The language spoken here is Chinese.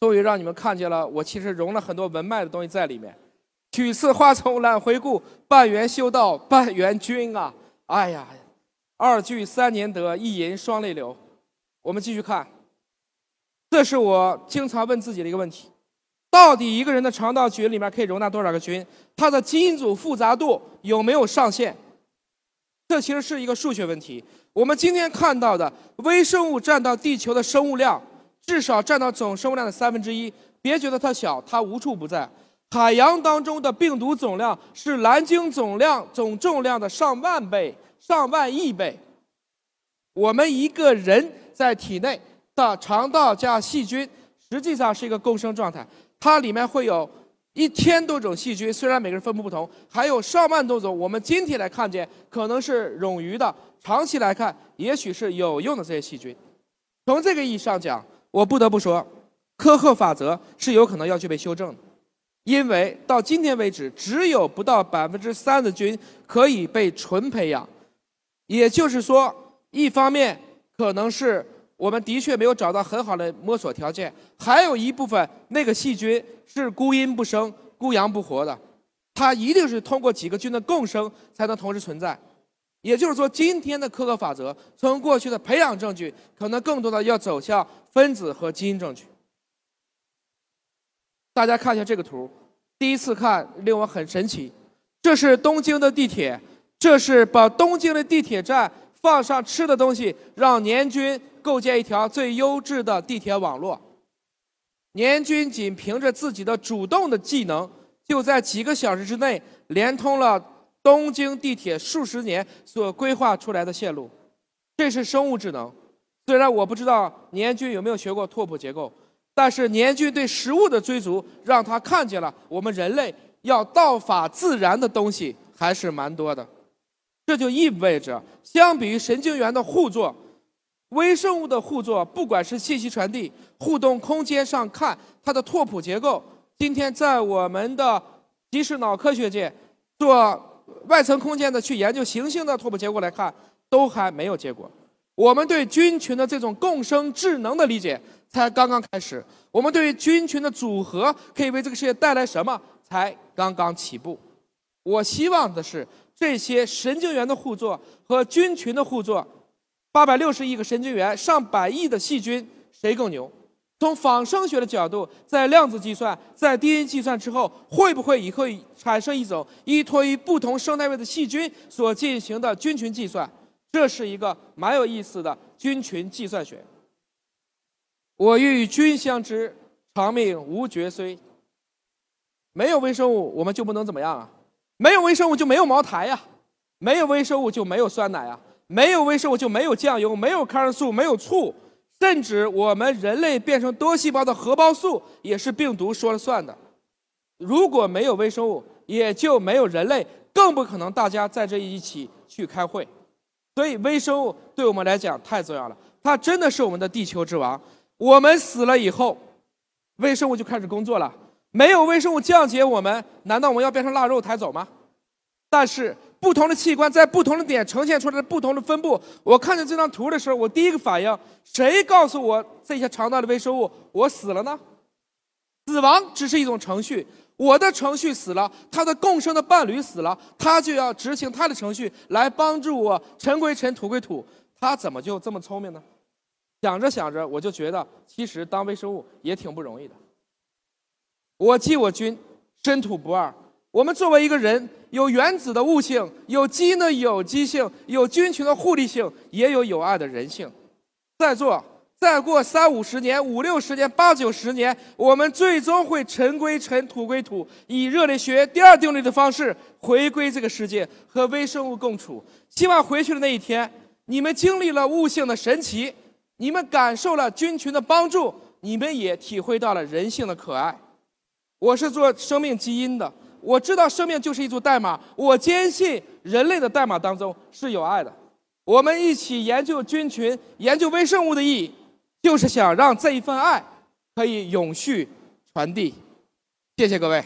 终于让你们看见了，我其实融了很多文脉的东西在里面。取次花丛懒回顾，半缘修道半缘君啊！哎呀，二句三年得，一吟双泪流。我们继续看，这是我经常问自己的一个问题：到底一个人的肠道菌里面可以容纳多少个菌？它的基因组复杂度有没有上限？这其实是一个数学问题。我们今天看到的微生物占到地球的生物量，至少占到总生物量的三分之一。别觉得它小，它无处不在。海洋当中的病毒总量是蓝鲸总量总重量的上万倍、上万亿倍。我们一个人在体内的肠道加细菌，实际上是一个共生状态，它里面会有。一千多种细菌，虽然每个人分布不同，还有上万多种。我们今天来看见，可能是冗余的；长期来看，也许是有用的这些细菌。从这个意义上讲，我不得不说，科赫法则是有可能要去被修正的，因为到今天为止，只有不到百分之三的菌可以被纯培养。也就是说，一方面可能是。我们的确没有找到很好的摸索条件，还有一部分那个细菌是孤阴不生、孤阳不活的，它一定是通过几个菌的共生才能同时存在。也就是说，今天的科克法则从过去的培养证据，可能更多的要走向分子和基因证据。大家看一下这个图，第一次看令我很神奇，这是东京的地铁，这是把东京的地铁站放上吃的东西，让年均。构建一条最优质的地铁网络，年均仅凭着自己的主动的技能，就在几个小时之内连通了东京地铁数十年所规划出来的线路。这是生物智能。虽然我不知道年均有没有学过拓扑结构，但是年均对食物的追逐，让他看见了我们人类要道法自然的东西还是蛮多的。这就意味着，相比于神经元的互作。微生物的互作，不管是信息传递、互动空间上看，它的拓扑结构，今天在我们的即时脑科学界做外层空间的去研究行星的拓扑结果来看，都还没有结果。我们对菌群的这种共生智能的理解才刚刚开始，我们对于菌群的组合可以为这个世界带来什么，才刚刚起步。我希望的是这些神经元的互作和菌群的互作。八百六十亿个神经元，上百亿的细菌，谁更牛？从仿生学的角度，在量子计算、在 DNA 计算之后，会不会以后产生一种依托于不同生态位的细菌所进行的菌群计算？这是一个蛮有意思的菌群计算学。我欲与君相知，长命无绝衰。没有微生物，我们就不能怎么样啊？没有微生物就没有茅台呀，没有微生物就没有酸奶啊。没有微生物就没有酱油，没有抗生素，没有醋，甚至我们人类变成多细胞的核胞素也是病毒说了算的。如果没有微生物，也就没有人类，更不可能大家在这一起去开会。所以微生物对我们来讲太重要了，它真的是我们的地球之王。我们死了以后，微生物就开始工作了。没有微生物降解我们，难道我们要变成腊肉抬走吗？但是。不同的器官在不同的点呈现出来的不同的分布。我看见这张图的时候，我第一个反应：谁告诉我这些肠道的微生物我死了呢？死亡只是一种程序，我的程序死了，他的共生的伴侣死了，他就要执行他的程序来帮助我。尘归尘，土归土，他怎么就这么聪明呢？想着想着，我就觉得其实当微生物也挺不容易的。我即我君，身土不二。我们作为一个人。有原子的物性，有基因的有机性，有菌群的互利性，也有有爱的人性。在座，再过三五十年、五六十年、八九十年，我们最终会尘归尘，土归土，以热力学第二定律的方式回归这个世界，和微生物共处。希望回去的那一天，你们经历了物性的神奇，你们感受了菌群的帮助，你们也体会到了人性的可爱。我是做生命基因的。我知道生命就是一组代码，我坚信人类的代码当中是有爱的。我们一起研究菌群、研究微生物的意义，就是想让这一份爱可以永续传递。谢谢各位。